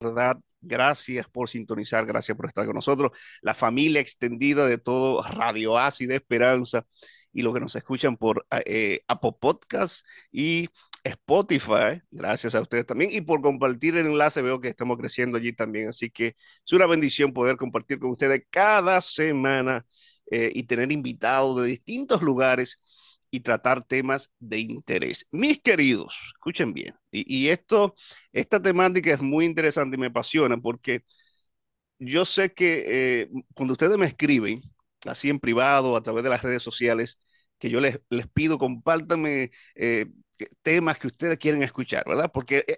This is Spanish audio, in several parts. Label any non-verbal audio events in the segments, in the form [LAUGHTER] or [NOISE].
verdad, gracias por sintonizar, gracias por estar con nosotros, la familia extendida de todo Radio Ácida Esperanza y los que nos escuchan por eh, Apple Podcast y Spotify, gracias a ustedes también, y por compartir el enlace, veo que estamos creciendo allí también, así que es una bendición poder compartir con ustedes cada semana eh, y tener invitados de distintos lugares y tratar temas de interés. Mis queridos, escuchen bien, y, esto, esta temática es muy interesante y me apasiona porque yo sé que eh, cuando ustedes me escriben, así en privado, a través de las redes sociales, que yo les, les pido, compártanme eh, temas que ustedes quieren escuchar, ¿verdad? Porque eh,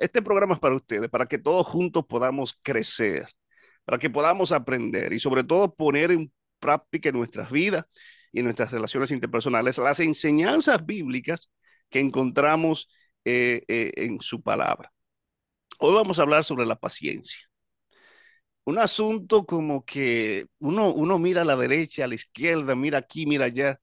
este programa es para ustedes, para que todos juntos podamos crecer, para que podamos aprender y sobre todo poner en práctica en nuestras vidas y en nuestras relaciones interpersonales las enseñanzas bíblicas que encontramos eh, eh, en su palabra. Hoy vamos a hablar sobre la paciencia. Un asunto como que uno, uno mira a la derecha, a la izquierda, mira aquí, mira allá,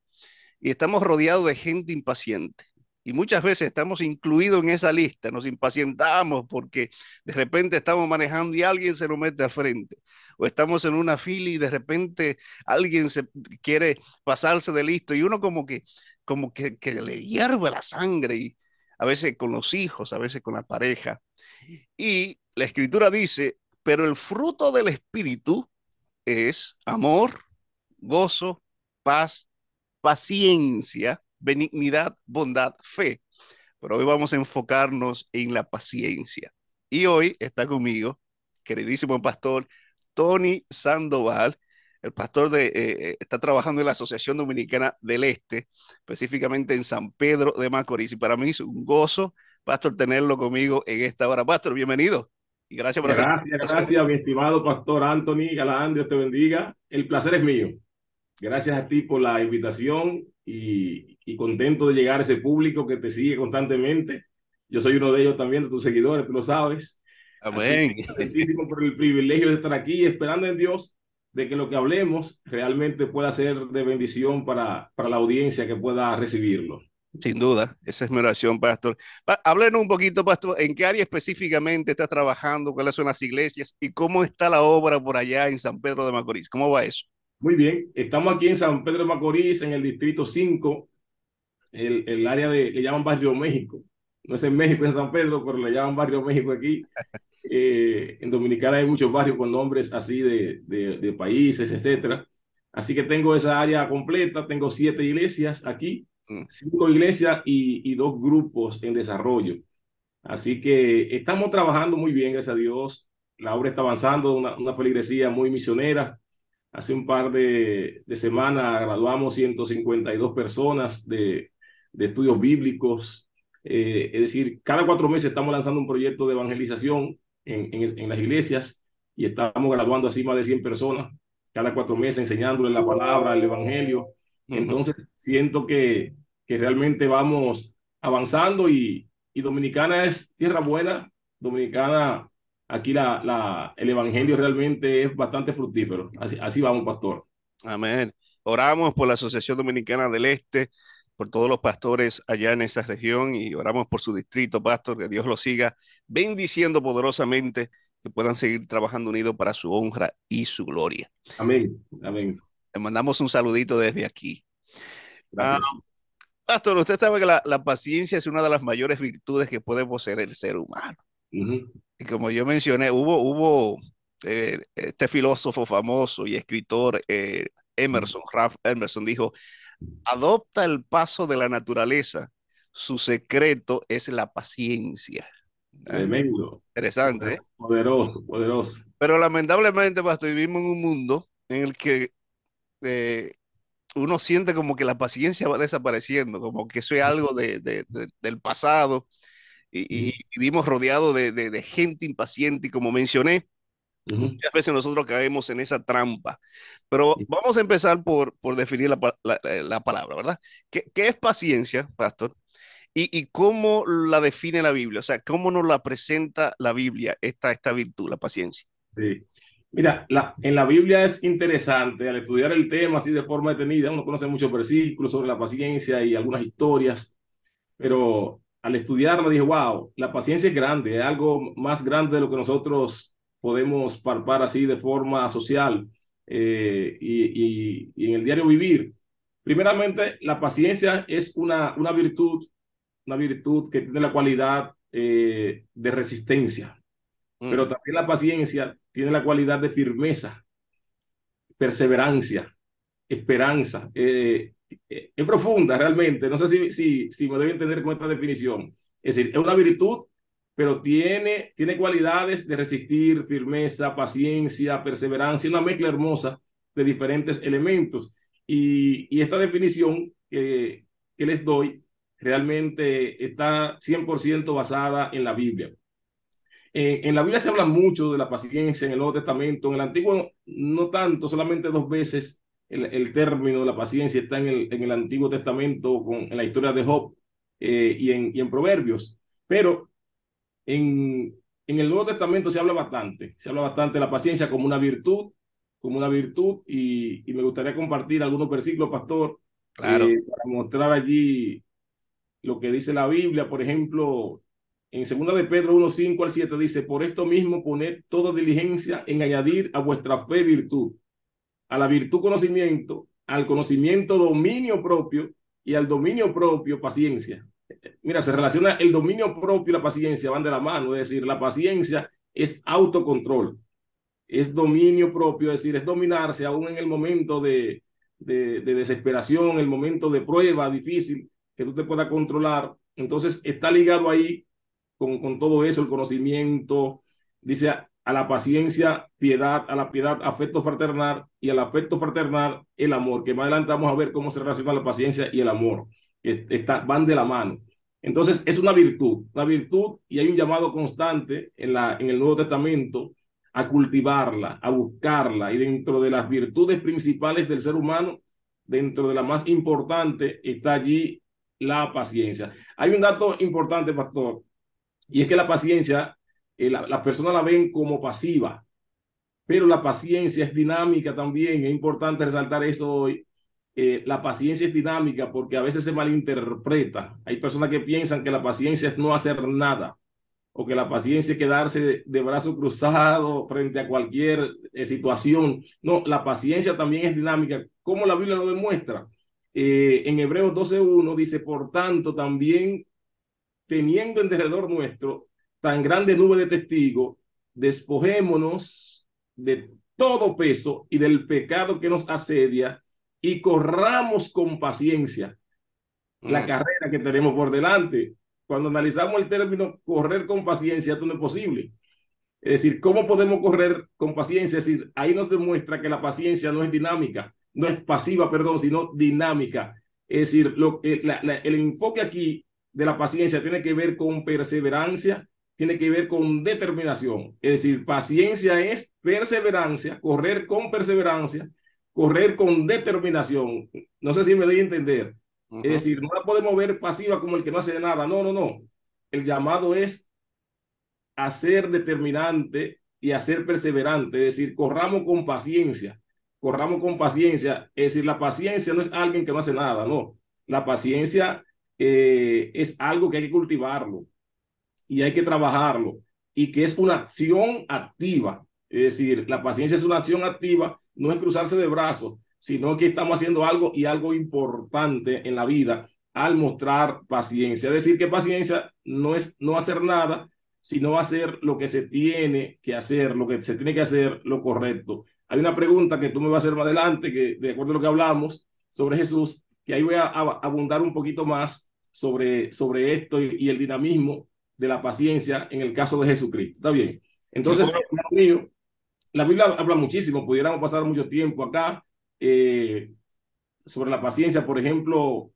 y estamos rodeados de gente impaciente. Y muchas veces estamos incluidos en esa lista, nos impacientamos porque de repente estamos manejando y alguien se lo mete al frente. O estamos en una fila y de repente alguien se quiere pasarse de listo y uno como que, como que, que le hierve la sangre y a veces con los hijos, a veces con la pareja. Y la escritura dice, pero el fruto del espíritu es amor, gozo, paz, paciencia benignidad, bondad, fe. Pero hoy vamos a enfocarnos en la paciencia. Y hoy está conmigo, queridísimo pastor Tony Sandoval, el pastor de, eh, eh, está trabajando en la Asociación Dominicana del Este, específicamente en San Pedro de Macorís. Y para mí es un gozo, pastor, tenerlo conmigo en esta hora. Pastor, bienvenido. Y gracias por Gracias, gracias, mi estimado pastor Anthony Galán, Dios te bendiga. El placer es mío. Gracias a ti por la invitación y, y contento de llegar a ese público que te sigue constantemente. Yo soy uno de ellos también, de tus seguidores, tú lo sabes. Amén. Muchísimo por el privilegio de estar aquí, esperando en Dios de que lo que hablemos realmente pueda ser de bendición para, para la audiencia que pueda recibirlo. Sin duda, esa es mi oración, pastor. Háblenos un poquito, pastor, en qué área específicamente está trabajando, cuáles son las iglesias y cómo está la obra por allá en San Pedro de Macorís. ¿Cómo va eso? Muy bien, estamos aquí en San Pedro de Macorís, en el distrito 5, el, el área de, le llaman Barrio México. No es en México, en San Pedro, pero le llaman Barrio México aquí. [LAUGHS] Eh, en Dominicana hay muchos barrios con nombres así de, de, de países, etcétera. Así que tengo esa área completa, tengo siete iglesias aquí, mm. cinco iglesias y, y, dos grupos en desarrollo. Así que estamos trabajando muy bien, gracias a Dios. La obra está avanzando, una, una feligresía muy misionera. Hace un par de, de semanas graduamos 152 personas de, de estudios bíblicos. Eh, es decir, cada cuatro meses estamos lanzando un proyecto de evangelización en, en, en, las iglesias y estamos graduando así más de 100 personas cada cuatro meses enseñándoles la palabra, el evangelio. Entonces, siento que, que realmente vamos avanzando y, y Dominicana es tierra buena. Dominicana, aquí la, la, el evangelio realmente es bastante fructífero. Así, así vamos, pastor. Amén. Oramos por la Asociación Dominicana del Este, por todos los pastores allá en esa región y oramos por su distrito, pastor, que Dios lo siga bendiciendo poderosamente, que puedan seguir trabajando unidos para su honra y su gloria. Amén, amén. Le mandamos un saludito desde aquí. Ah, pastor, usted sabe que la, la, paciencia es una de las mayores virtudes que puede poseer el ser humano. Uh -huh. Y como yo mencioné, hubo, hubo eh, este filósofo famoso y escritor, eh, Emerson. Ralph Emerson, dijo, adopta el paso de la naturaleza. Su secreto es la paciencia. Tremendo. Interesante. ¿eh? Poderoso, poderoso. Pero lamentablemente, pastor, vivimos en un mundo en el que eh, uno siente como que la paciencia va desapareciendo, como que eso es algo de, de, de, del pasado. Y, y, vivimos rodeados de, gente impaciente, y como mencioné, Uh -huh. Muchas veces nosotros caemos en esa trampa. Pero vamos a empezar por, por definir la, la, la, palabra, ¿verdad? ¿Qué, ¿Qué, es paciencia, pastor? Y, ¿Y, cómo la define la Biblia? O sea, ¿cómo nos la presenta la Biblia, esta, esta virtud, la paciencia? Sí. Mira, la, en la Biblia es interesante, al estudiar el tema así de forma detenida, uno conoce muchos versículos sobre la paciencia y algunas historias, pero al estudiarla dije, wow, la paciencia es grande, es algo más grande de lo que nosotros podemos palpar así de forma social eh, y, y, en el diario vivir. Primeramente, la paciencia es una, una virtud, una virtud que tiene la cualidad eh, de resistencia, mm. pero también la paciencia tiene la cualidad de firmeza, perseverancia, esperanza. Eh, es profunda realmente, no sé si, si, si me debe entender con esta definición. Es decir, es una virtud, pero tiene, tiene cualidades de resistir, firmeza, paciencia, perseverancia, una mezcla hermosa de diferentes elementos. Y, y esta definición que, que les doy realmente está 100% basada en la Biblia. Eh, en la Biblia se habla mucho de la paciencia en el Nuevo Testamento, en el Antiguo no tanto, solamente dos veces el, el término de la paciencia está en el, en el Antiguo Testamento, con, en la historia de Job eh, y, en, y en Proverbios, pero en, en el Nuevo Testamento se habla bastante, se habla bastante de la paciencia como una virtud, como una virtud, y, y me gustaría compartir algunos versículos, pastor, claro. eh, para mostrar allí lo que dice la Biblia, por ejemplo, en 2 de Pedro 1, 5 al 7 dice, por esto mismo poned toda diligencia en añadir a vuestra fe virtud, a la virtud conocimiento, al conocimiento dominio propio y al dominio propio paciencia. Mira, se relaciona el dominio propio y la paciencia, van de la mano, es decir, la paciencia es autocontrol, es dominio propio, es decir, es dominarse aún en el momento de, de, de desesperación, el momento de prueba difícil, que tú te puedas controlar. Entonces está ligado ahí con, con todo eso, el conocimiento, dice a, la paciencia, piedad, a la piedad, afecto fraternal y al afecto fraternal, el amor, que más adelante vamos a ver cómo se relaciona la paciencia y el amor, que van de la mano. Entonces es una virtud, una virtud y hay un llamado constante en, la, en el Nuevo Testamento a cultivarla, a buscarla y dentro de las virtudes principales del ser humano, dentro de la más importante está allí la paciencia. Hay un dato importante, pastor, y es que la paciencia, eh, la, la persona la ven como pasiva, pero la paciencia es dinámica también. Es importante resaltar eso hoy. Eh, la paciencia es dinámica porque a veces se malinterpreta. Hay personas que piensan que la paciencia es no hacer nada o que la paciencia es quedarse de, de brazo cruzado frente a cualquier eh, situación. No, la paciencia también es dinámica, como la Biblia lo demuestra. Eh, en Hebreos 12.1 dice, por tanto, también teniendo en derredor nuestro tan grande nube de testigos, despojémonos de todo peso y del pecado que nos asedia y corramos con paciencia la mm. carrera que tenemos por delante. Cuando analizamos el término correr con paciencia, esto no es posible. Es decir, ¿cómo podemos correr con paciencia? Es decir, ahí nos demuestra que la paciencia no es dinámica no es pasiva, perdón, sino dinámica. Es decir, lo, la, la, el enfoque aquí de la paciencia tiene que ver con perseverancia, tiene que ver con determinación. Es decir, paciencia es perseverancia, correr con perseverancia, correr con determinación. No sé si me doy a entender. Uh -huh. Es decir, no la podemos ver pasiva como el que no hace nada. No, no, no. El llamado es a ser determinante y a ser perseverante. Es decir, corramos con paciencia corramos con paciencia. Es decir, la paciencia no es alguien que no hace nada, no. La paciencia eh, es algo que hay que cultivarlo y hay que trabajarlo y que es una acción activa. Es decir, la paciencia es una acción activa, no es cruzarse de brazos, sino que estamos haciendo algo y algo importante en la vida al mostrar paciencia. Es decir, que paciencia no es no hacer nada, sino hacer lo que se tiene que hacer, lo que se tiene que hacer, lo correcto. Hay una pregunta que tú me vas a hacer más adelante, que de acuerdo a lo que hablamos sobre Jesús, que ahí voy a, abundar un poquito más sobre, sobre esto y, el dinamismo de la paciencia en el caso de Jesucristo. ¿Está bien? Entonces, mío, la Biblia habla muchísimo, pudiéramos pasar mucho tiempo acá eh, sobre la paciencia. Por ejemplo,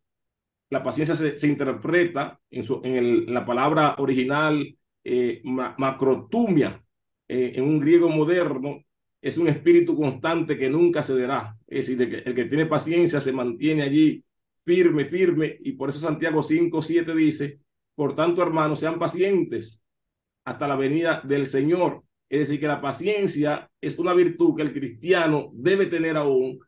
la paciencia se, se interpreta en, su, en, el, en, la palabra original eh, ma, macrotumia, eh, en un griego moderno, es un espíritu constante que nunca cederá. Es decir, el que, el que tiene paciencia se mantiene allí firme, firme, y por eso Santiago 5, 7 dice, por tanto, hermanos, sean pacientes hasta la venida del Señor. Es decir, que la paciencia es una virtud que el cristiano debe tener aún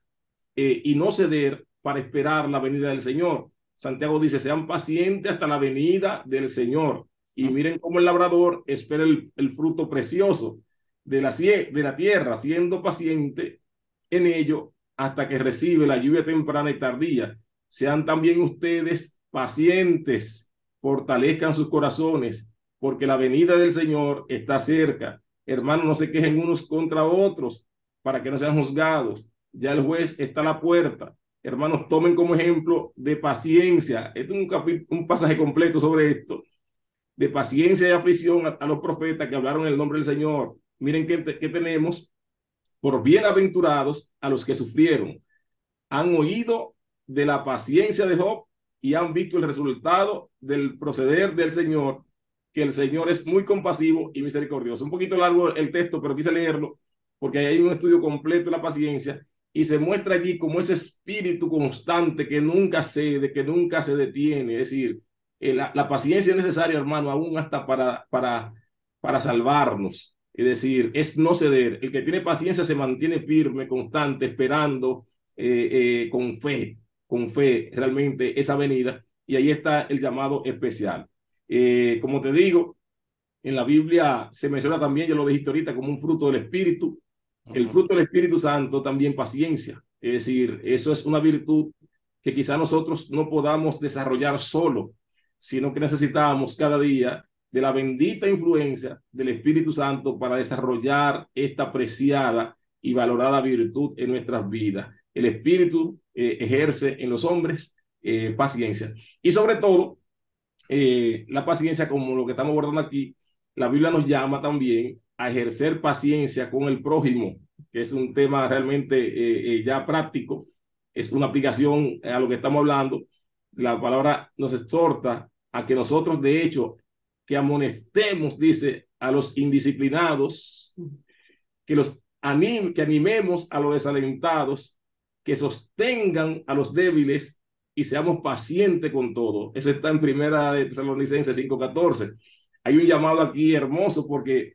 eh, y no ceder para esperar la venida del Señor. Santiago dice, sean pacientes hasta la venida del Señor. Y miren cómo el labrador espera el, el fruto precioso de la, de la tierra, siendo paciente en ello hasta que recibe la lluvia temprana y tardía. Sean también ustedes pacientes, fortalezcan sus corazones, porque la venida del Señor está cerca. Hermanos, no se quejen unos contra otros para que no sean juzgados. Ya el juez está a la puerta. Hermanos, tomen como ejemplo de paciencia. Este es un, un pasaje completo sobre esto. De paciencia y aflicción a, los profetas que hablaron el nombre del Señor. Miren qué, qué tenemos. Por bienaventurados a los que sufrieron. Han oído de la paciencia de Job y han visto el resultado del proceder del Señor, que el Señor es muy compasivo y misericordioso. Un poquito largo el texto, pero quise leerlo porque hay un estudio completo de la paciencia y se muestra allí como ese espíritu constante que nunca cede, que nunca se detiene. Es decir, eh, la, la, paciencia es necesaria, hermano, aún hasta para, para, para salvarnos. Es decir, es no ceder. El que tiene paciencia se mantiene firme, constante, esperando eh, eh, con fe, con fe realmente esa venida. Y ahí está el llamado especial. como te digo, en la Biblia se menciona también, ya lo dijiste ahorita, como un fruto del Espíritu. El fruto del Espíritu Santo también paciencia. Es decir, eso es una virtud que quizá nosotros no podamos desarrollar solo, sino que necesitamos cada día de la bendita influencia del Espíritu Santo para desarrollar esta preciada y valorada virtud en nuestras vidas. El Espíritu eh, ejerce en los hombres eh, paciencia. Y sobre todo, eh, la paciencia, como lo que estamos abordando aquí, la Biblia nos llama también a ejercer paciencia con el prójimo, que es un tema realmente ya práctico, es una aplicación a lo que estamos hablando. La palabra nos exhorta a que nosotros, de hecho, que amonestemos, dice, a los indisciplinados, que los anim que animemos a los desalentados, que sostengan a los débiles y seamos pacientes con todo. Eso está en primera de Tesalonicenses 5:14. Hay un llamado aquí hermoso porque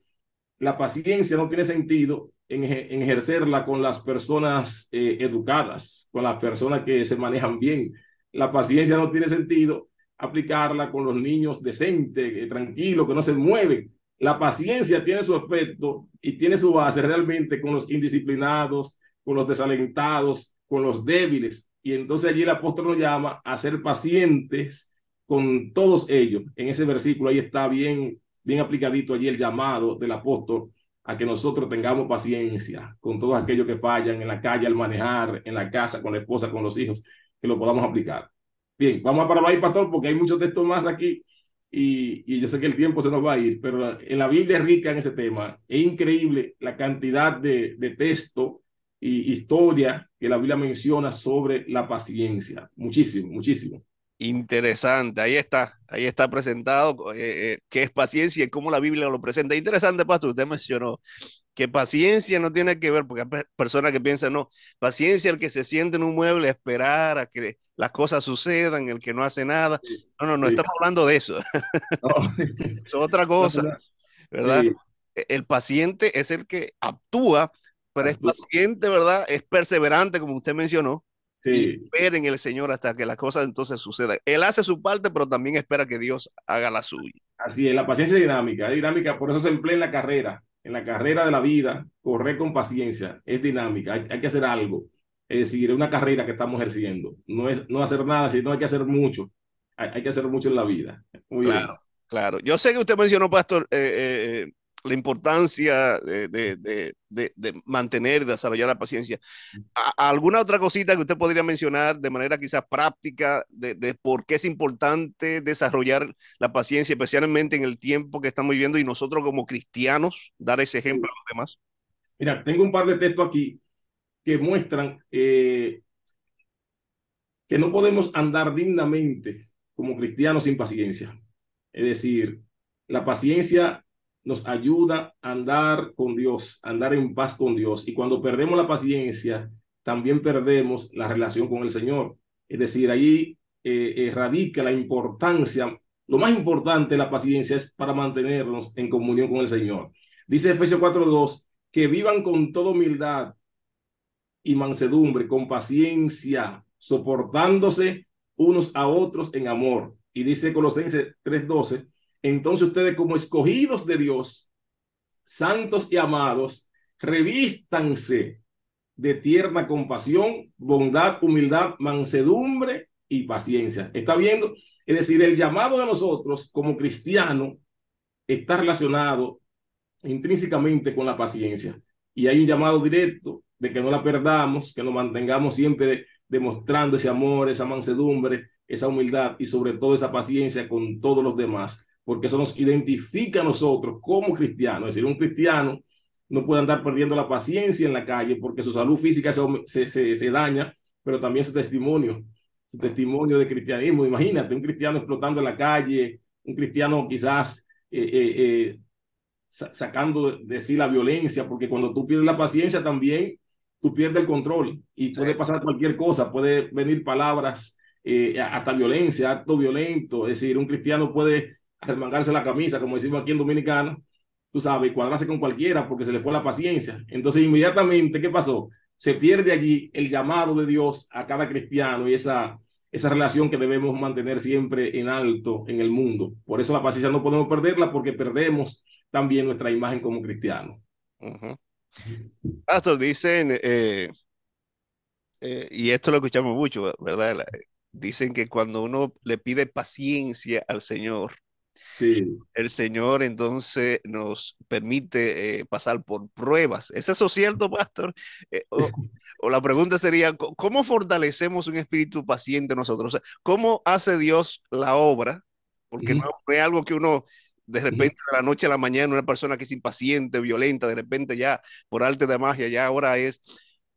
la paciencia no tiene sentido en, ejercerla con las personas eh, educadas, con las personas que se manejan bien. La paciencia no tiene sentido aplicarla con los niños decentes, eh, tranquilos, que no se mueven. La paciencia tiene su efecto y tiene su base realmente con los indisciplinados, con los desalentados, con los débiles. Y entonces allí el apóstol nos llama a ser pacientes con todos ellos. En ese versículo ahí está bien bien aplicadito allí el llamado del apóstol a que nosotros tengamos paciencia con todos aquellos que fallan en la calle al manejar, en la casa, con la esposa, con los hijos, que lo podamos aplicar. Bien, vamos a parar ahí, pastor, porque hay muchos textos más aquí y, yo sé que el tiempo se nos va a ir, pero en la Biblia es rica en ese tema. Es increíble la cantidad de, de texto y historia que la Biblia menciona sobre la paciencia. Muchísimo, muchísimo. Interesante, ahí está, ahí está presentado eh, eh, qué es paciencia y cómo la Biblia lo presenta. Interesante, Pastor, usted mencionó que paciencia no tiene que ver, porque hay personas que piensan, no, paciencia el que se siente en un mueble a esperar a que las cosas sucedan, el que no hace nada. No, no, no estamos hablando de eso. [LAUGHS] es otra cosa, ¿verdad? E, el paciente es el que actúa, pero es paciente, ¿verdad? Es perseverante, como usted mencionó Sí. esperen el Señor hasta que las cosas entonces sucedan. Él hace su parte, pero también espera que Dios haga la suya. Así es, la paciencia es dinámica, es dinámica, por eso se emplea en la carrera, en la carrera de la vida, correr con paciencia, es dinámica, hay, que hacer algo. Es decir, es una carrera que estamos ejerciendo, no es no hacer nada, sino hay que hacer mucho, hay, que hacer mucho en la vida. claro, claro. Yo sé que usted mencionó, Pastor, eh, eh, eh la importancia de, de, de, de, mantener, desarrollar la paciencia. ¿Alguna otra cosita que usted podría mencionar de manera quizás práctica de, por qué es importante desarrollar la paciencia, especialmente en el tiempo que estamos viviendo y nosotros como cristianos dar ese ejemplo a los demás? Mira, tengo un par de textos aquí que muestran eh, que no podemos andar dignamente como cristianos sin paciencia. Es decir, la paciencia nos ayuda a andar con Dios, a andar en paz con Dios. Y cuando perdemos la paciencia, también perdemos la relación con el Señor. Es decir, eh, eh, radica la importancia, lo más importante de la paciencia es para mantenernos en comunión con el Señor. Dice Efesios 4.2, que vivan con toda humildad y mansedumbre, con paciencia, soportándose unos a otros en amor. Y dice Colosenses 3:12, entonces ustedes como escogidos de Dios, santos y amados, revístanse de tierna compasión, bondad, humildad, mansedumbre y paciencia. ¿Está viendo? Es decir, el llamado de nosotros como cristianos está relacionado intrínsecamente con la paciencia. Y hay un llamado directo de que no la perdamos, que nos mantengamos siempre demostrando ese amor, esa mansedumbre, esa humildad y sobre todo esa paciencia con todos los demás, porque eso nos identifica a nosotros como cristianos. Es decir, un cristiano no puede andar perdiendo la paciencia en la calle porque su salud física se, se, se, daña, pero también su testimonio, su testimonio de cristianismo. Imagínate, un cristiano explotando en la calle, un cristiano quizás eh, eh, eh, sacando de sí la violencia, porque cuando tú pierdes la paciencia también tú pierdes el control y puede pasar cualquier cosa, puede venir palabras, hasta violencia, acto violento, es decir, un cristiano puede arremangarse la camisa, como decimos aquí en Dominicana, tú sabes, cuadrarse con cualquiera porque se le fue la paciencia. Entonces, inmediatamente, ¿qué pasó? Se pierde allí el llamado de Dios a cada cristiano y esa, esa relación que debemos mantener siempre en alto en el mundo. Por eso la paciencia no podemos perderla porque perdemos también nuestra imagen como cristianos. Pastor, dicen, eh, eh, y esto lo escuchamos mucho, ¿verdad? Dicen que cuando uno le pide paciencia al Señor, el Señor entonces nos permite eh, pasar por pruebas. ¿Es eso cierto, pastor? Eh, o, [LAUGHS] la pregunta sería, ¿cómo fortalecemos un espíritu paciente nosotros? ¿Cómo hace Dios la obra? Porque no, es algo que uno de repente de la noche a la mañana, una persona que es impaciente, violenta, de repente ya por arte de magia, ya ahora es,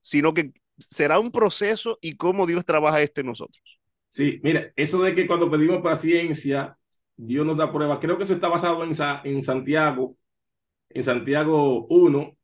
sino que será un proceso y cómo Dios trabaja este en nosotros. Sí, mira, eso de que cuando pedimos paciencia, Dios nos da prueba. Creo que eso está basado en, en Santiago, en Santiago 1,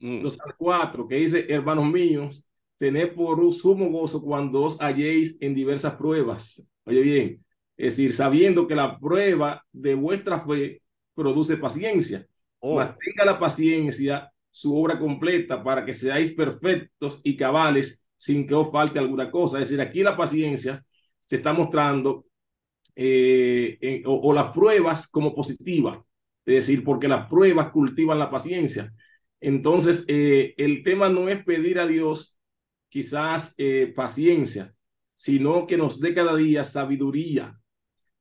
mm. 4, que dice, hermanos míos, tened por un sumo gozo cuando os halléis en diversas pruebas. Oye bien, es decir, sabiendo que la prueba de vuestra fe produce paciencia. Oh. Mantenga la paciencia su obra completa para que seáis perfectos y cabales sin que os falte alguna cosa. Es decir, aquí la paciencia se está mostrando eh, o, las pruebas como positivas, es decir, porque las pruebas cultivan la paciencia. Entonces, eh, el tema no es pedir a Dios quizás eh, paciencia, sino que nos dé cada día sabiduría,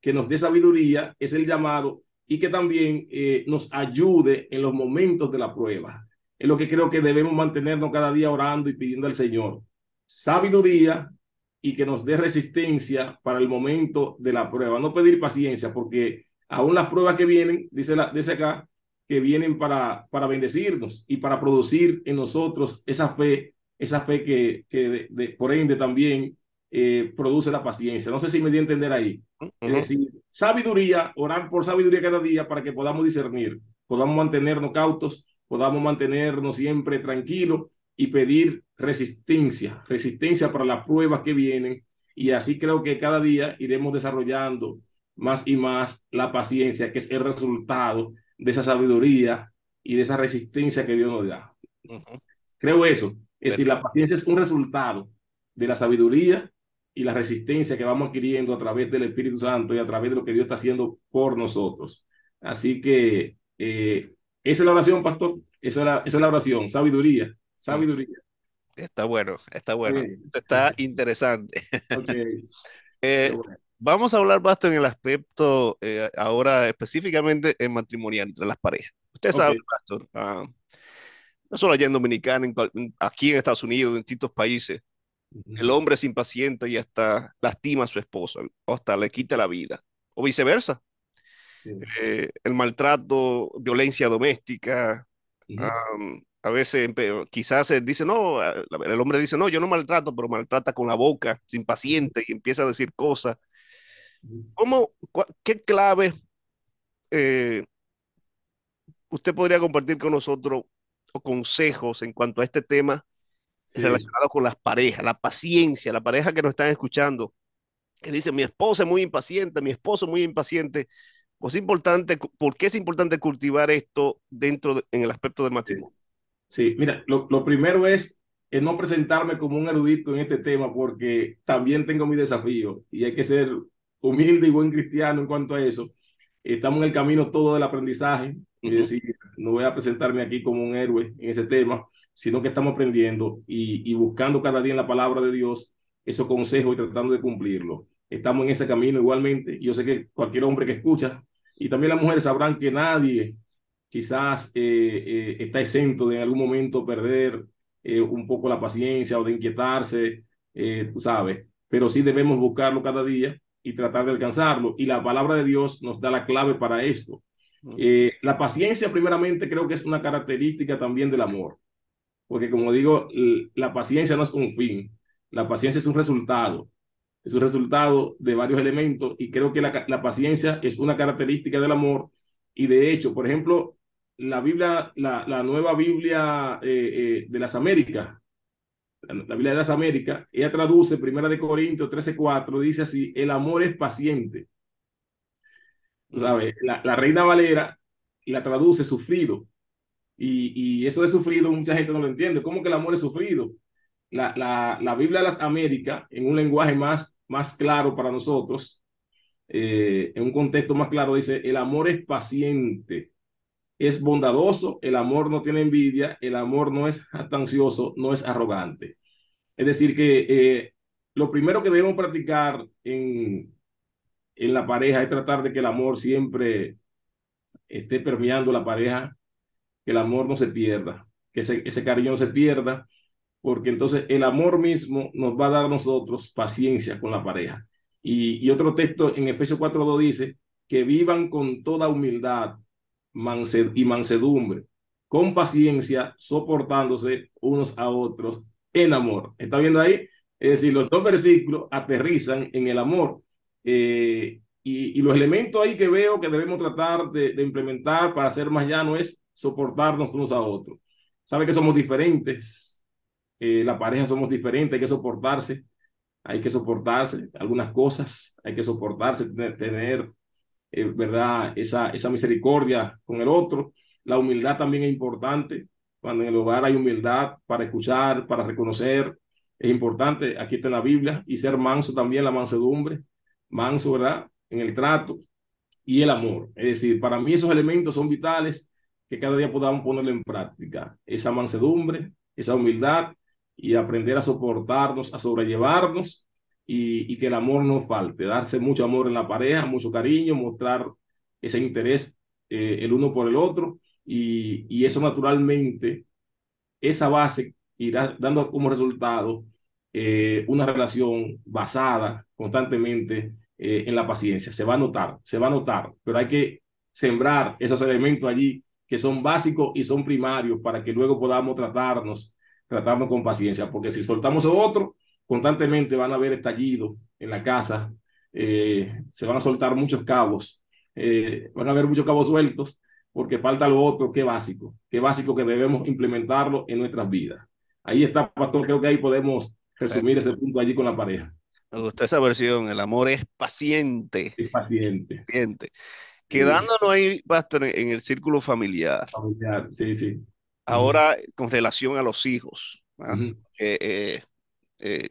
que nos dé sabiduría es el llamado y que también nos ayude en los momentos de la prueba. Es lo que creo que debemos mantenernos cada día orando y pidiendo al Señor. Sabiduría y que nos dé resistencia para el momento de la prueba. No pedir paciencia, porque aún las pruebas que vienen, dice, la, dice acá, que vienen para, para bendecirnos y para producir en nosotros esa fe, esa fe que, que de, por ende también eh, produce la paciencia. No sé si me di a entender ahí. Es decir, sabiduría, orar por sabiduría cada día para que podamos discernir, podamos mantenernos cautos, podamos mantenernos siempre tranquilos y pedir resistencia, resistencia para las pruebas que vienen. Y así creo que cada día iremos desarrollando más y más la paciencia, que es el resultado de esa sabiduría y de esa resistencia que Dios nos da. Creo eso. Es decir, la paciencia es un resultado de la sabiduría y la resistencia que vamos adquiriendo a través del Espíritu Santo y a través de lo que Dios está haciendo por nosotros. Así que eh, esa es la oración, pastor. Esa es la oración, sabiduría Sabiduría. Está bueno, está bueno. Está interesante. [LAUGHS] [LAUGHS] Eh, vamos a hablar bastante en el aspecto eh, ahora específicamente en matrimonial entre las parejas. Usted sabe, Pastor, ah, no solo allá en Dominicana, aquí en Estados Unidos, en distintos países, el hombre es impaciente y hasta lastima a su esposa, o hasta le quita la vida, o viceversa. Eh, el maltrato, violencia doméstica, a veces quizás dice, no, el hombre dice, no, yo no maltrato, pero maltrata con la boca, es impaciente y empieza a decir cosas. ¿Cómo, qué clave eh, usted podría compartir con nosotros o consejos en cuanto a este tema relacionado con las parejas, la paciencia, la pareja que nos están escuchando, que dice, mi esposa es muy impaciente, mi esposo es muy impaciente. Pues es importante, ¿por qué es importante cultivar esto dentro en el aspecto del matrimonio? Sí, mira, lo, primero es es no presentarme como un erudito en este tema porque también tengo mi desafío y hay que ser humilde y buen cristiano en cuanto a eso. Estamos en el camino todo del aprendizaje, es decir, no voy a presentarme aquí como un héroe en ese tema, sino que estamos aprendiendo y, y buscando cada día en la palabra de Dios esos consejos y tratando de cumplirlo. Estamos en ese camino igualmente. Yo sé que cualquier hombre que escucha y también las mujeres sabrán que nadie quizás eh, eh, está exento de en algún momento perder eh, un poco la paciencia o de inquietarse, tú sabes, pero sí debemos buscarlo cada día y tratar de alcanzarlo. Y la palabra de Dios nos da la clave para esto. la paciencia, primeramente, creo que es una característica también del amor, porque como digo, la paciencia no es un fin, la paciencia es un resultado, es un resultado de varios elementos y creo que la, la paciencia es una característica del amor. Y de hecho, por ejemplo, la Biblia, la, la nueva Biblia eh, eh, de las Américas, la, Biblia de las Américas, ella traduce, Primera de Corintios 13:4, dice así, el amor es paciente. ¿Sabes? La, la Reina Valera la traduce sufrido. Y, y, eso de sufrido mucha gente no lo entiende. ¿Cómo que el amor es sufrido? La, la, la Biblia de las Américas, en un lenguaje más, más claro para nosotros, eh, en un contexto más claro, dice, el amor es paciente es bondadoso, el amor no tiene envidia, el amor no es ansioso, no es arrogante. Es decir, que eh, lo primero que debemos practicar en, en la pareja es tratar de que el amor siempre esté permeando la pareja, que el amor no se pierda, que ese, ese cariño se pierda, porque entonces el amor mismo nos va a dar nosotros paciencia con la pareja. Y, y otro texto en Efesios 4.2 dice que vivan con toda humildad y mansedumbre, con paciencia, soportándose unos a otros en amor. ¿Está viendo ahí? Es decir, los dos versículos aterrizan en el amor. Eh, y, y, los elementos ahí que veo que debemos tratar de, implementar para ser más llano es soportarnos unos a otros. Sabe que somos diferentes, eh, la pareja somos diferentes, hay que soportarse, hay que soportarse algunas cosas, hay que soportarse, tener eh, ¿verdad? Esa, esa misericordia con el otro. La humildad también es importante. Cuando en el hogar hay humildad para escuchar, para reconocer, es importante. Aquí está la Biblia. Y ser manso también, la mansedumbre. Manso, ¿verdad? En el trato y el amor. Es decir, para mí esos elementos son vitales que cada día podamos ponerlo en práctica. Esa mansedumbre, esa humildad y aprender a soportarnos, a sobrellevarnos y, que el amor no falte, darse mucho amor en la pareja, mucho cariño, mostrar ese interés eh, el uno por el otro y, eso naturalmente, esa base irá dando como resultado eh, una relación basada constantemente eh, en la paciencia. Se va a notar, se va a notar, pero hay que sembrar esos elementos allí que son básicos y son primarios para que luego podamos tratarnos, tratarnos con paciencia, porque si soltamos otro, constantemente van a haber estallidos en la casa, eh, se van a soltar muchos cabos, eh, van a haber muchos cabos sueltos porque falta lo otro que básico, que básico que debemos implementarlo en nuestras vidas. Ahí está, pastor, creo que ahí podemos resumir ese punto allí con la pareja. Me gusta esa versión, el amor es paciente. Es paciente. paciente. Quedándonos ahí, pastor, en el círculo familiar. Familiar, sí, sí. Ahora, con relación a los hijos, uh -huh. eh, eh,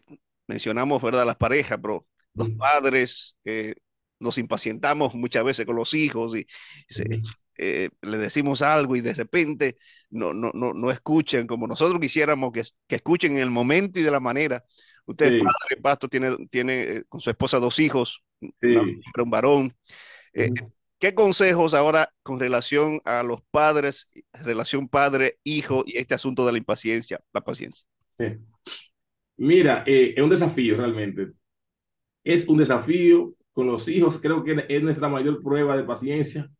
mencionamos, ¿verdad?, las parejas, pero los padres eh, nos impacientamos muchas veces con los hijos y se, eh, le decimos algo y de repente no, no, no, no escuchan como nosotros quisiéramos que, que, escuchen en el momento y de la manera. Usted, sí. padre, Pasto, tiene, tiene eh, con su esposa dos hijos, sí. un varón. Eh, ¿Qué consejos ahora con relación a los padres, relación padre-hijo y este asunto de la impaciencia, la paciencia? Sí. Mira, eh, es un desafío realmente. Es un desafío con los hijos, creo que es nuestra mayor prueba de paciencia,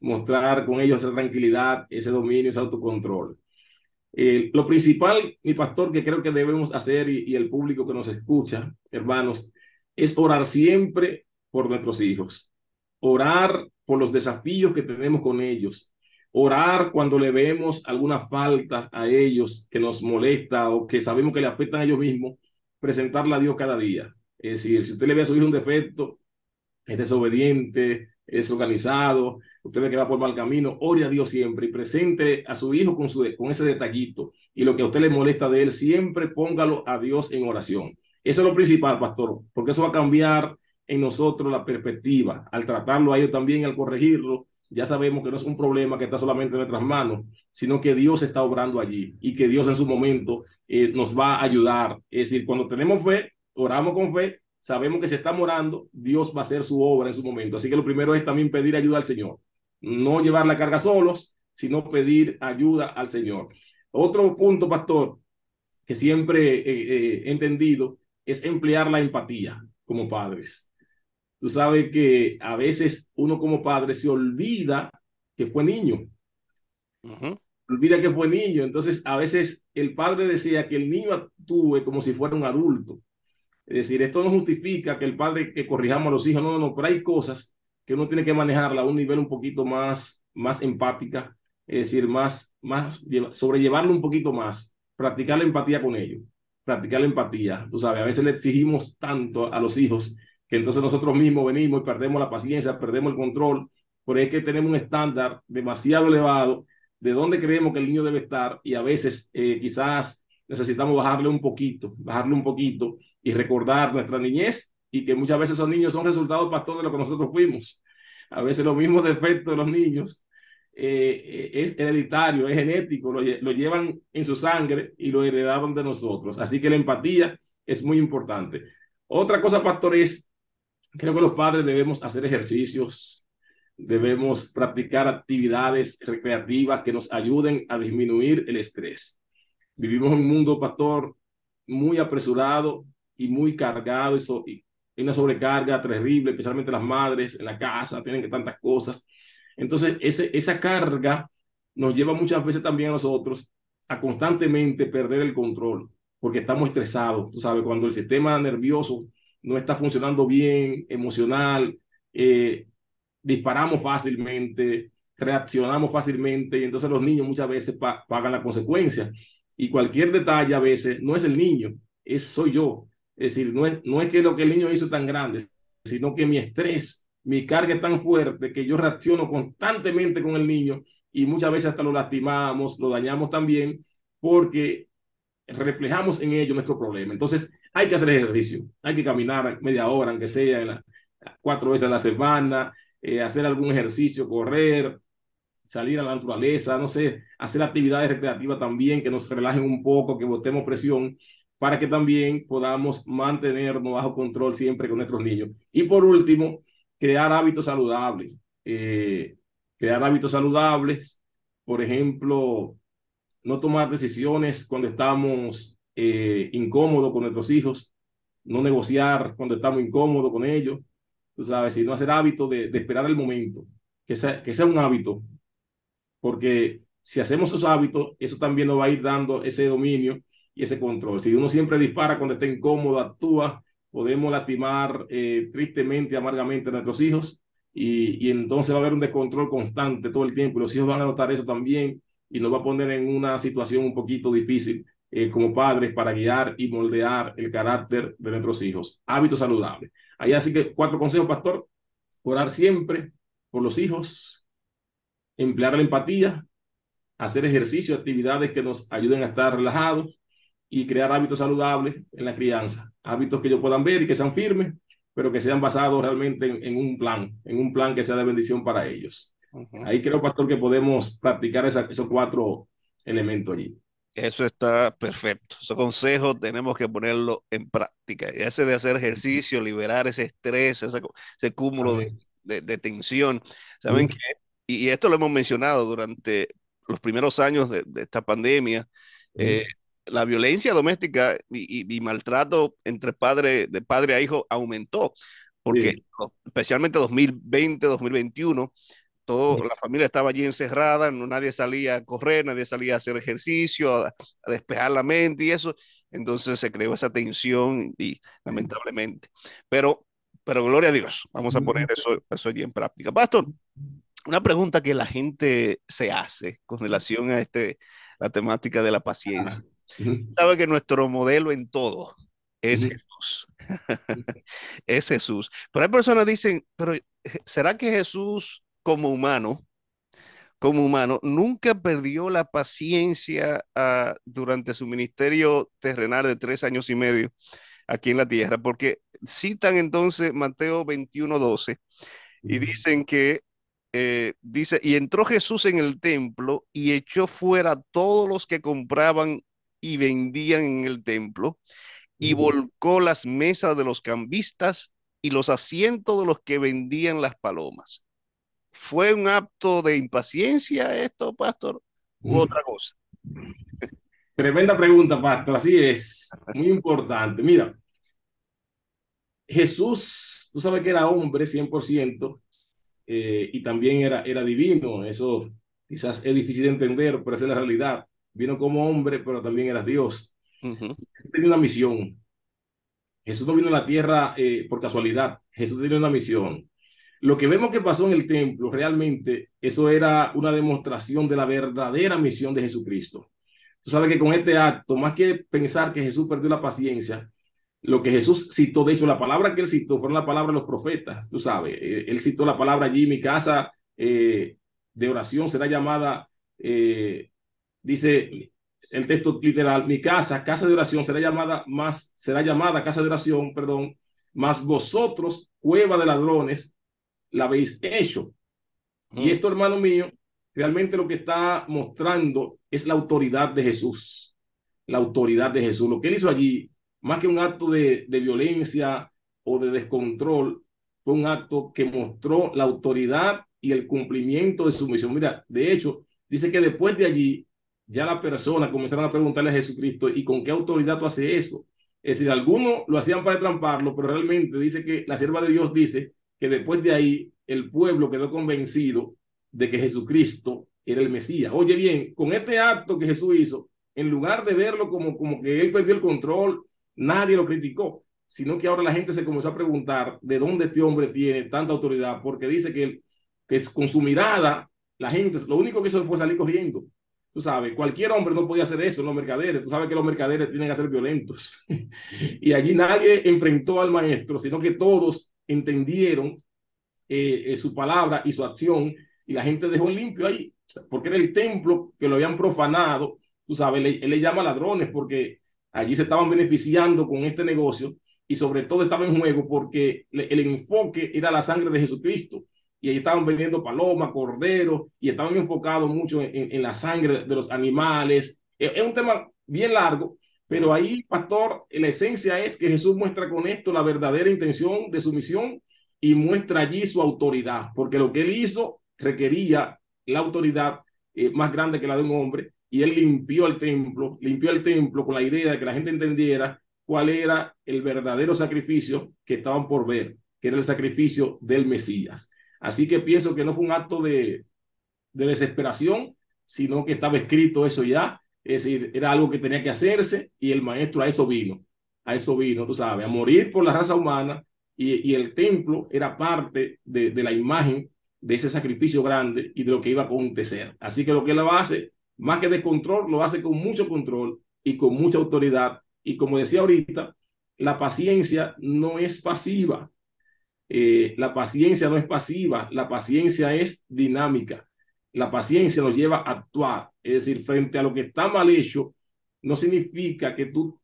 mostrar con ellos esa tranquilidad, ese dominio, ese autocontrol. Eh, lo principal, mi pastor, que creo que debemos hacer y, y el público que nos escucha, hermanos, es orar siempre por nuestros hijos, orar por los desafíos que tenemos con ellos, orar cuando le vemos algunas faltas a ellos que nos molesta o que sabemos que le afectan a ellos mismos, presentarla a Dios cada día. Es decir, si usted le ve a su hijo un defecto, es desobediente, es organizado, usted ve que va por mal camino, ore a Dios siempre y presente a su hijo con, su, con ese detallito. Y lo que a usted le molesta de él, siempre póngalo a Dios en oración. Eso es lo principal, pastor, porque eso va a cambiar en nosotros la perspectiva. Al tratarlo a ellos también, al corregirlo, ya sabemos que no es un problema que está solamente en nuestras manos, sino que Dios está obrando allí y que Dios en su momento eh, nos va a ayudar. Es decir, cuando tenemos fe, oramos con fe, sabemos que se está orando, Dios va a hacer su obra en su momento. Así que lo primero es también pedir ayuda al Señor. No llevar la carga solos, sino pedir ayuda al Señor. Otro punto, pastor, que siempre he entendido es emplear la empatía como padres. Tú sabes que a veces uno como padre se olvida que fue niño. Olvida que fue niño. Entonces, a veces el padre decía que el niño actúe como si fuera un adulto. Es decir, esto no justifica que el padre que corrijamos a los hijos, no, no, no, pero hay cosas que uno tiene que manejarla a un nivel un poquito más, más empática, es decir, más, más, sobrellevarlo un poquito más, practicar la empatía con ellos, practicar la empatía. Tú sabes, a veces le exigimos tanto a los hijos que entonces nosotros mismos venimos y perdemos la paciencia, perdemos el control, porque es que tenemos un estándar demasiado elevado de dónde creemos que el niño debe estar y a veces eh, quizás necesitamos bajarle un poquito, bajarle un poquito y recordar nuestra niñez y que muchas veces esos niños son resultados, pastor, de lo que nosotros fuimos. A veces los mismos defectos de los niños eh, eh, es hereditario, es genético, lo, lo, llevan en su sangre y lo heredaron de nosotros. Así que la empatía es muy importante. Otra cosa, pastor, es, creo que los padres debemos hacer ejercicios, debemos practicar actividades recreativas que nos ayuden a disminuir el estrés. Vivimos en un mundo, pastor, muy apresurado y muy cargado y, hay una sobrecarga terrible, especialmente las madres en la casa, tienen que tantas cosas. Entonces, esa carga nos lleva muchas veces también a nosotros a constantemente perder el control, porque estamos estresados, tú sabes, cuando el sistema nervioso no está funcionando bien, emocional, eh, disparamos fácilmente, reaccionamos fácilmente y entonces los niños muchas veces pagan la consecuencia. Y cualquier detalle a veces no es el niño, es soy yo. Es decir, no es, no es que lo que el niño hizo tan grande, sino que mi estrés, mi carga es tan fuerte que yo reacciono constantemente con el niño y muchas veces hasta lo lastimamos, lo dañamos también porque reflejamos en ello nuestro problema. Entonces, hay que hacer ejercicio, hay que caminar media hora, aunque sea en la, cuatro veces a la semana, eh, hacer algún ejercicio, correr, salir a la naturaleza, no sé, hacer actividades recreativas también que nos relajen un poco, que botemos presión, para que también podamos mantenernos bajo control siempre con nuestros niños. Y por último, crear hábitos saludables. Eh, crear hábitos saludables, por ejemplo, no tomar decisiones cuando estamos eh, incómodos con nuestros hijos, no negociar cuando estamos incómodos con ellos, tú sabes, sino hacer hábito de, esperar el momento, que sea, que sea un hábito, porque si hacemos esos hábitos, eso también nos va a ir dando ese dominio y ese control. Si uno siempre dispara cuando está incómodo, actúa, podemos lastimar eh, tristemente, amargamente a nuestros hijos y, y, entonces va a haber un descontrol constante todo el tiempo y los hijos van a notar eso también y nos va a poner en una situación un poquito difícil eh, como padres para guiar y moldear el carácter de nuestros hijos. Hábitos saludables. Ahí así que cuatro consejos, pastor. Orar siempre por los hijos, emplear la empatía, hacer ejercicio, actividades que nos ayuden a estar relajados y crear hábitos saludables en la crianza. Hábitos que ellos puedan ver y que sean firmes, pero que sean basados realmente en, en un plan, en un plan que sea de bendición para ellos. Uh -huh. Ahí creo, pastor, que podemos practicar esa, esos cuatro elementos allí. Eso está perfecto. Esos consejos tenemos que ponerlo en práctica. Y ese de hacer ejercicio, liberar ese estrés, ese, ese cúmulo de, de, de, tensión. ¿Saben uh -huh. qué? y esto lo hemos mencionado durante los primeros años de, de esta pandemia, eh, la violencia doméstica y, y, y, maltrato entre padre, de padre a hijo aumentó, porque sí. especialmente 2020, 2021, toda sí. la familia estaba allí encerrada, no, nadie salía a correr, nadie salía a hacer ejercicio, a, a, despejar la mente y eso, entonces se creó esa tensión y lamentablemente, pero, pero gloria a Dios, vamos a poner eso, eso allí en práctica. Pastor, una pregunta que la gente se hace con relación a este, la temática de la paciencia. Sabe que nuestro modelo en todo es Jesús. [LAUGHS] es Jesús. Pero hay personas que dicen, pero ¿será que Jesús como humano, como humano, nunca perdió la paciencia uh, durante su ministerio terrenal de tres años y medio aquí en la tierra, porque citan entonces Mateo 21, 12 y dicen que, eh, dice, y entró Jesús en el templo y echó fuera todos los que compraban y vendían en el templo y volcó las mesas de los cambistas y los asientos de los que vendían las palomas. ¿Fue un acto de impaciencia esto, pastor, u otra cosa? Tremenda pregunta, pastor. Así es, muy importante. Mira, Jesús, tú sabes que era hombre 100% eh, y también era, era divino. Eso quizás es difícil de entender, pero esa es la realidad. Vino como hombre, pero también era Dios. Tenía una misión. Jesús no vino a la tierra eh, por casualidad. Jesús tenía una misión. Lo que vemos que pasó en el templo, realmente, eso era una demostración de la verdadera misión de Jesucristo. Tú sabes que con este acto, más que pensar que Jesús perdió la paciencia, lo que Jesús citó, de hecho, la palabra que él citó fueron la palabra de los profetas, tú sabes, eh, él citó la palabra allí, mi casa eh, de oración será llamada, eh, dice el texto literal, mi casa, casa de oración será llamada más, será llamada casa de oración, perdón, más vosotros, cueva de ladrones, la habéis hecho. Y mm. esto, hermano mío, realmente lo que está mostrando es la autoridad de Jesús, la autoridad de Jesús. Lo que él hizo allí más que un acto de, de violencia o de descontrol, fue un acto que mostró la autoridad y el cumplimiento de su misión. Mira, de hecho, dice que después de allí, ya la persona comenzaron a preguntarle a Jesucristo, ¿y con qué autoridad tú haces eso? Es decir, algunos lo hacían para tramparlo, pero realmente dice que la sierva de Dios dice que después de ahí el pueblo quedó convencido de que Jesucristo era el Mesías. Oye bien, con este acto que Jesús hizo, en lugar de verlo como, como que él perdió el control nadie lo criticó, sino que ahora la gente se comenzó a preguntar de dónde este hombre tiene tanta autoridad, porque dice que, que con su mirada, la gente, lo único que hizo fue salir corriendo. Tú sabes, cualquier hombre no podía hacer eso, los mercaderes. Tú sabes que los mercaderes tienen que ser violentos. [LAUGHS] y allí nadie enfrentó al maestro, sino que todos entendieron eh, eh, su palabra y su acción, y la gente dejó limpio ahí, porque era el templo que lo habían profanado. Tú sabes, él le llama ladrones porque Allí se estaban beneficiando con este negocio y sobre todo estaba en juego porque el enfoque era la sangre de Jesucristo y ahí estaban vendiendo palomas, corderos y estaban enfocados mucho en, la sangre de los animales. Es, es un tema bien largo, pero ahí, pastor, la esencia es que Jesús muestra con esto la verdadera intención de su misión y muestra allí su autoridad, porque lo que él hizo requería la autoridad eh, más grande que la de un hombre y él limpió el templo, limpió el templo con la idea de que la gente entendiera cuál era el verdadero sacrificio que estaban por ver, que era el sacrificio del Mesías. Así que pienso que no fue un acto de, de desesperación, sino que estaba escrito eso ya, es decir, era algo que tenía que hacerse y el maestro a eso vino, a eso vino, tú sabes, a morir por la raza humana y, y el templo era parte de, de la imagen de ese sacrificio grande y de lo que iba a acontecer. Así que lo que él hace más que de control, lo hace con mucho control y con mucha autoridad. Y como decía ahorita, la paciencia no es pasiva. Eh, la paciencia no es pasiva, la paciencia es dinámica. La paciencia nos lleva a actuar. Es decir, frente a lo que está mal hecho, no significa que tú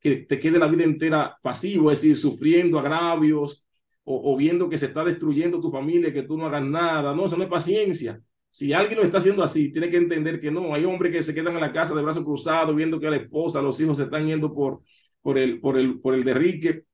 que te quede la vida entera pasivo, es decir, sufriendo agravios o, viendo que se está destruyendo tu familia, que tú no hagas nada. No, eso no es paciencia. Si alguien lo está haciendo así, tiene que entender que no, hay hombres que se quedan en la casa de brazos cruzados viendo que la esposa, los hijos se están yendo por, por, el, por, el, por el derrique.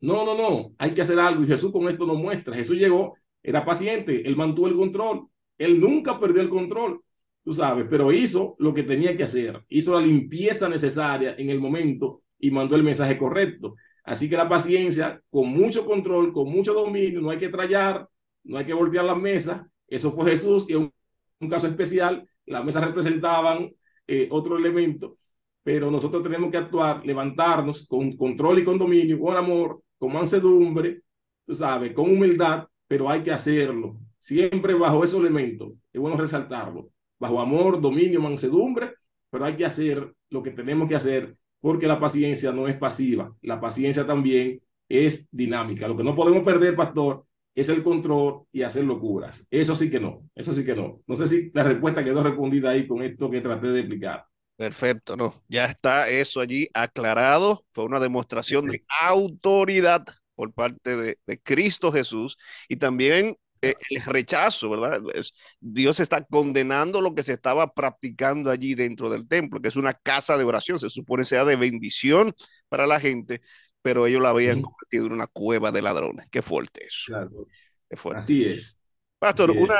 No, no, no, hay que hacer algo y Jesús con esto nos muestra. Jesús llegó, era paciente, él mantuvo el control, él nunca perdió el control, tú sabes, pero hizo lo que tenía que hacer, hizo la limpieza necesaria en el momento y mandó el mensaje correcto. Así que la paciencia, con mucho control, con mucho dominio, no hay que trallar, no hay que voltear la mesa. Eso fue Jesús y un un caso especial, las mesas representaban eh, otro elemento, pero nosotros tenemos que actuar, levantarnos con control y con dominio, con amor, con mansedumbre, tú sabes, con humildad, pero hay que hacerlo, siempre bajo ese elemento, es bueno resaltarlo, bajo amor, dominio, mansedumbre, pero hay que hacer lo que tenemos que hacer, porque la paciencia no es pasiva, la paciencia también es dinámica. Lo que no podemos perder, pastor, es el control y hacer locuras. Eso sí que no, eso sí que no. No sé si la respuesta quedó respondida ahí con esto que traté de explicar. Perfecto, no, ya está eso allí aclarado. Fue una demostración de autoridad por parte de, de Cristo Jesús y también el rechazo, ¿verdad? Dios está condenando lo que se estaba practicando allí dentro del templo, que es una casa de oración, se supone sea de bendición para la gente, pero ellos la habían convertido en una cueva de ladrones. Qué fuerte eso. Claro. Qué fuerte. Así es. Pastor, Una,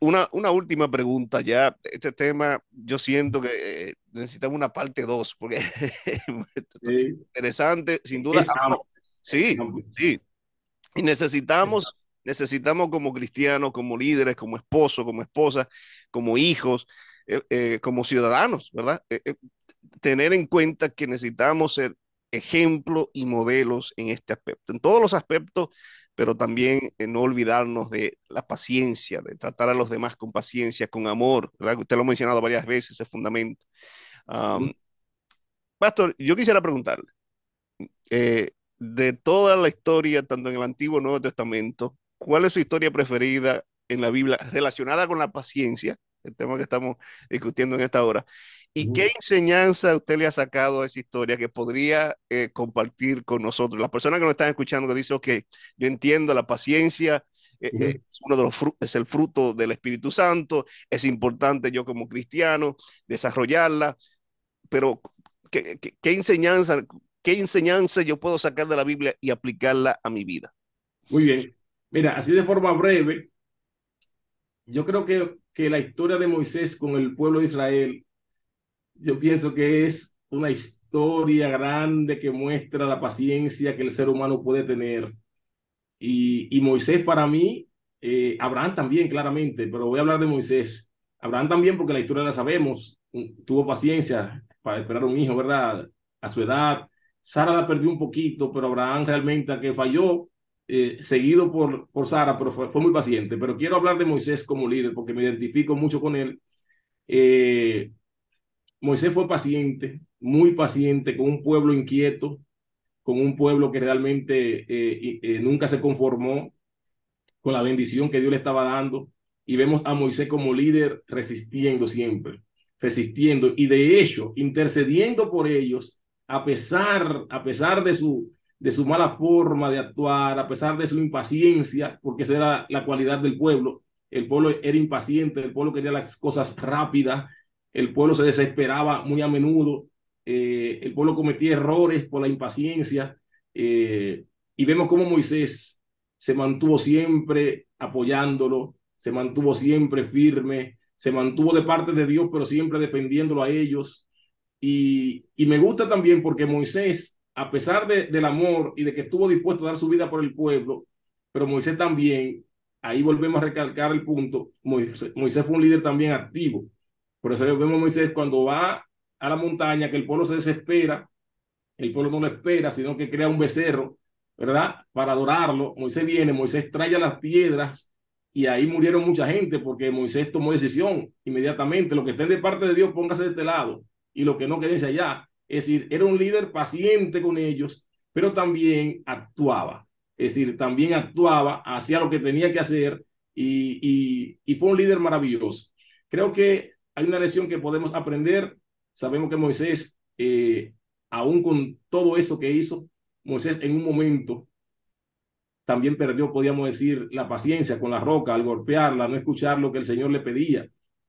una, una, última pregunta ya. Este tema, yo siento que eh, necesitamos una parte 2, porque [LAUGHS] es interesante, sin duda. sí, sí. Y necesitamos necesitamos como cristianos, como líderes, como esposos, como esposas, como hijos, eh, eh, como ciudadanos, ¿verdad? Eh, tener en cuenta que necesitamos ser ejemplos y modelos en este aspecto, en todos los aspectos, pero también no olvidarnos de la paciencia, de tratar a los demás con paciencia, con amor, ¿verdad? Usted lo ha mencionado varias veces, ese fundamento. Pastor, yo quisiera preguntarle, de toda la historia, tanto en el Antiguo como Nuevo Testamento, ¿Cuál es su historia preferida en la Biblia relacionada con la paciencia? El tema que estamos discutiendo en esta hora. ¿Y qué enseñanza usted le ha sacado a esa historia que podría eh, compartir con nosotros? Las personas que nos están escuchando que dicen, ok, yo entiendo la paciencia, eh, eh, es uno de los es el fruto del Espíritu Santo, es importante yo como cristiano desarrollarla, pero ¿qué, qué enseñanza, qué enseñanza yo puedo sacar de la Biblia y aplicarla a mi vida? Muy bien. Mira, así de forma breve, yo creo que, que la historia de Moisés con el pueblo de Israel, yo pienso que es una historia grande que muestra la paciencia que el ser humano puede tener. Y, y Moisés para mí, eh, Abraham también claramente, pero voy a hablar de Moisés. Abraham también porque la historia la sabemos, tuvo paciencia para esperar un hijo, ¿verdad? A su edad. Sara la perdió un poquito, pero Abraham realmente que falló, eh, seguido por, por Sara, pero fue, fue, muy paciente. Pero quiero hablar de Moisés como líder porque me identifico mucho con él. Eh, Moisés fue paciente, muy paciente, con un pueblo inquieto, con un pueblo que realmente eh, nunca se conformó con la bendición que Dios le estaba dando. Y vemos a Moisés como líder resistiendo siempre, resistiendo y de hecho intercediendo por ellos a pesar, a pesar de su, de su mala forma de actuar, a pesar de su impaciencia, porque esa era la cualidad del pueblo. El pueblo era impaciente, el pueblo quería las cosas rápidas, el pueblo se desesperaba muy a menudo, eh, el pueblo cometía errores por la impaciencia. Eh, y vemos cómo Moisés se mantuvo siempre apoyándolo, se mantuvo siempre firme, se mantuvo de parte de Dios, pero siempre defendiéndolo a ellos. Y, y me gusta también porque Moisés a pesar de, del amor y de que estuvo dispuesto a dar su vida por el pueblo, pero Moisés también, ahí volvemos a recalcar el punto, Moisés, Moisés fue un líder también activo. Por eso vemos Moisés cuando va a la montaña, que el pueblo se desespera, el pueblo no lo espera, sino que crea un becerro, ¿verdad? Para adorarlo. Moisés viene, Moisés trae las piedras y ahí murieron mucha gente porque Moisés tomó decisión inmediatamente. Lo que esté de parte de Dios, póngase de este lado y lo que no, quédese allá. Es decir, era un líder paciente con ellos, pero también actuaba. Es decir, también actuaba, hacía lo que tenía que hacer y, y, fue un líder maravilloso. Creo que hay una lección que podemos aprender. Sabemos que Moisés, eh, aún con todo eso que hizo, Moisés en un momento también perdió, podríamos decir, la paciencia con la roca al golpearla, no escuchar lo que el Señor le pedía.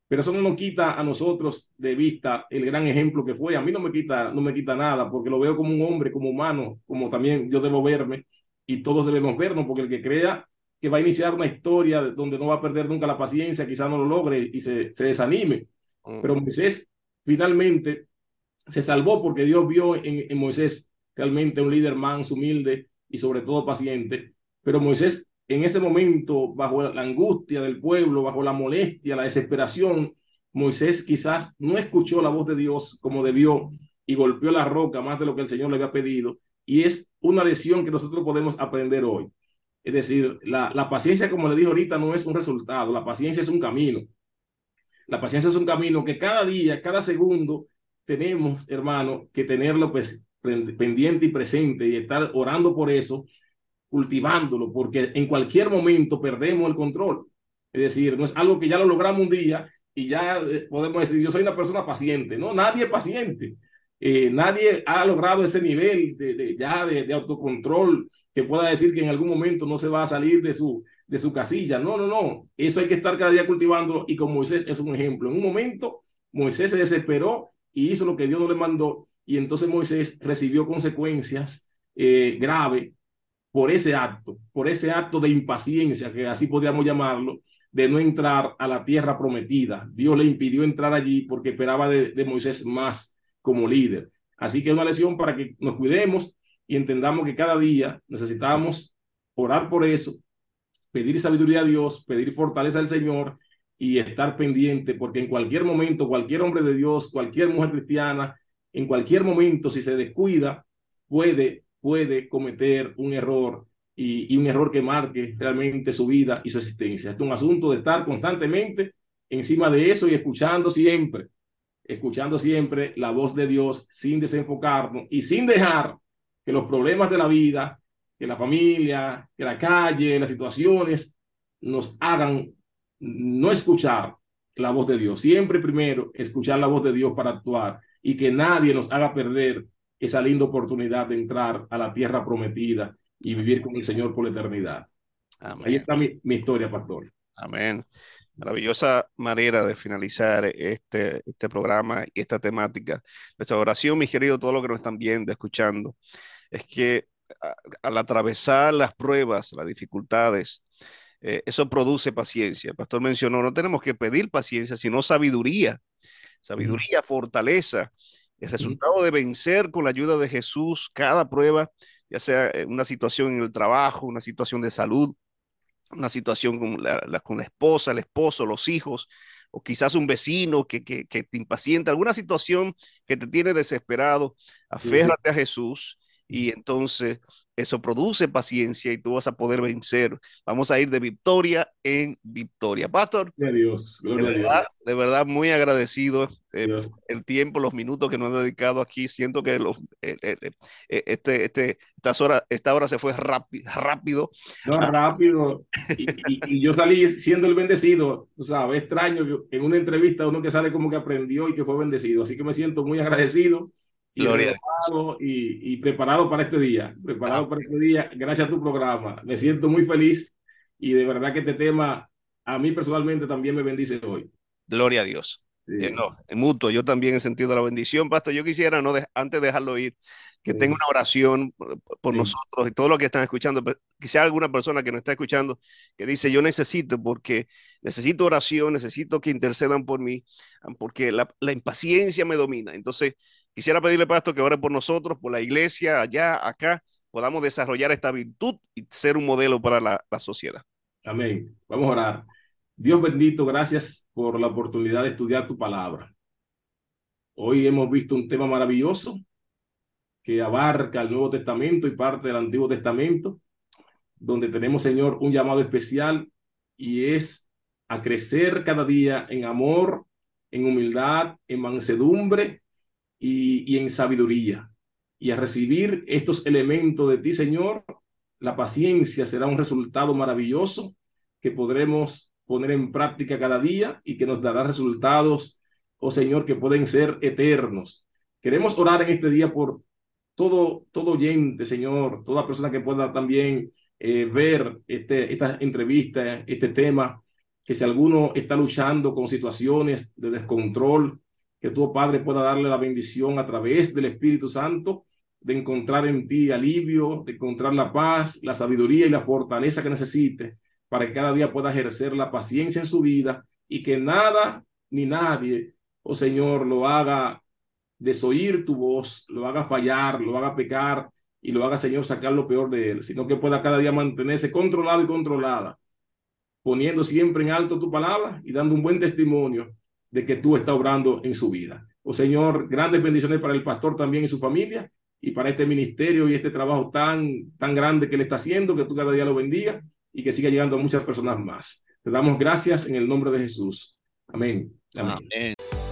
Pero eso no nos quita a nosotros de vista el gran ejemplo que fue. A mí no me quita, no me quita nada, porque lo veo como un hombre, como humano, como también yo debo verme y todos debemos vernos, porque el que crea que va a iniciar una historia donde no va a perder nunca la paciencia, quizá no lo logre y se, se desanime. Mm. Pero Moisés finalmente se salvó porque Dios vio en, en Moisés realmente un líder manso, humilde y sobre todo paciente. Pero Moisés en ese momento, bajo la angustia del pueblo, bajo la molestia, la desesperación, Moisés quizás no escuchó la voz de Dios como debió y golpeó la roca más de lo que el Señor le había pedido. Y es una lección que nosotros podemos aprender hoy. Es decir, la, paciencia, como le dije ahorita, no es un resultado, la paciencia es un camino. La paciencia es un camino que cada día, cada segundo, tenemos, hermano, que tenerlo pues, pendiente y presente y estar orando por eso cultivándolo, porque en cualquier momento perdemos el control. Es decir, no es algo que ya lo logramos un día y ya eh, podemos decir, yo soy una persona paciente. No, nadie es paciente. Eh, nadie ha logrado ese nivel de, de ya de, de, autocontrol que pueda decir que en algún momento no se va a salir de su, de su casilla. No, no, no. Eso hay que estar cada día cultivándolo y con Moisés es un ejemplo. En un momento Moisés se desesperó y hizo lo que Dios no le mandó y entonces Moisés recibió consecuencias eh, graves por ese acto, por ese acto de impaciencia, que así podríamos llamarlo, de no entrar a la tierra prometida. Dios le impidió entrar allí porque esperaba de, Moisés más como líder. Así que es una lección para que nos cuidemos y entendamos que cada día necesitamos orar por eso, pedir sabiduría a Dios, pedir fortaleza al Señor y estar pendiente, porque en cualquier momento, cualquier hombre de Dios, cualquier mujer cristiana, en cualquier momento, si se descuida, puede, puede cometer un error y, un error que marque realmente su vida y su existencia. Es un asunto de estar constantemente encima de eso y escuchando siempre, escuchando siempre la voz de Dios sin desenfocarnos y sin dejar que los problemas de la vida, que la familia, que la calle, las situaciones nos hagan no escuchar la voz de Dios. Siempre primero escuchar la voz de Dios para actuar y que nadie nos haga perder esa linda oportunidad de entrar a la tierra prometida y vivir con el Señor por la eternidad. Amén. Ahí está mi, mi, historia, pastor. Amén. Maravillosa manera de finalizar este, este programa y esta temática. Nuestra oración, mis queridos, todos los que nos están viendo, escuchando, es que al atravesar las pruebas, las dificultades, eh, eso produce paciencia. El pastor mencionó, no tenemos que pedir paciencia, sino sabiduría. Sabiduría, fortaleza, el resultado de vencer con la ayuda de Jesús cada prueba, ya sea una situación en el trabajo, una situación de salud, una situación con la, la, con la esposa, el esposo, los hijos, o quizás un vecino que, que, que, te impacienta, alguna situación que te tiene desesperado, aférrate a Jesús y entonces eso produce paciencia y tú vas a poder vencer. Vamos a ir de victoria en victoria. Pastor, gloria a Dios, gloria de, verdad, a Dios. de verdad muy agradecido eh, el tiempo, los minutos que nos han dedicado aquí. Siento que los, eh, eh, este, este, esta, hora, esta hora se fue rápido. rápido. No, rápido. Y, y, y, yo salí siendo el bendecido. O sea, es extraño en una entrevista uno que sale como que aprendió y que fue bendecido. Así que me siento muy agradecido y, y, y, preparado para este día, preparado ah. para este día, gracias a tu programa. Me siento muy feliz y de verdad que este tema a mí personalmente también me bendice hoy. Gloria a Dios. Sí. Eh, no, en mutuo, yo también he sentido la bendición, Pastor. Yo quisiera, no de, antes de dejarlo ir, que sí. tenga una oración por, por sí. nosotros y todos los que están escuchando. Quizá alguna persona que nos está escuchando que dice, yo necesito, porque necesito oración, necesito que intercedan por mí, porque la, la impaciencia me domina. Entonces, Quisiera pedirle, Pastor, que ore por nosotros, por la iglesia, allá, acá, podamos desarrollar esta virtud y ser un modelo para la, la sociedad. Amén. Vamos a orar. Dios bendito, gracias por la oportunidad de estudiar tu palabra. Hoy hemos visto un tema maravilloso que abarca el Nuevo Testamento y parte del Antiguo Testamento, donde tenemos, Señor, un llamado especial y es a crecer cada día en amor, en humildad, en mansedumbre y, en sabiduría. Y a recibir estos elementos de ti, Señor, la paciencia será un resultado maravilloso que podremos poner en práctica cada día y que nos dará resultados, oh Señor, que pueden ser eternos. Queremos orar en este día por todo, todo oyente, Señor, toda persona que pueda también eh, ver este, esta entrevista, este tema, que si alguno está luchando con situaciones de descontrol, que tu Padre pueda darle la bendición a través del Espíritu Santo, de encontrar en ti alivio, de encontrar la paz, la sabiduría y la fortaleza que necesite para que cada día pueda ejercer la paciencia en su vida y que nada ni nadie, oh Señor, lo haga desoír tu voz, lo haga fallar, lo haga pecar y lo haga, Señor, sacar lo peor de él, sino que pueda cada día mantenerse controlado y controlada, poniendo siempre en alto tu palabra y dando un buen testimonio de que tú estás obrando en su vida. Oh Señor, grandes bendiciones para el pastor también y su familia y para este ministerio y este trabajo tan, tan grande que le está haciendo, que tú cada día lo bendiga y que siga llegando a muchas personas más. Te damos gracias en el nombre de Jesús. Amén. Amén. Amén.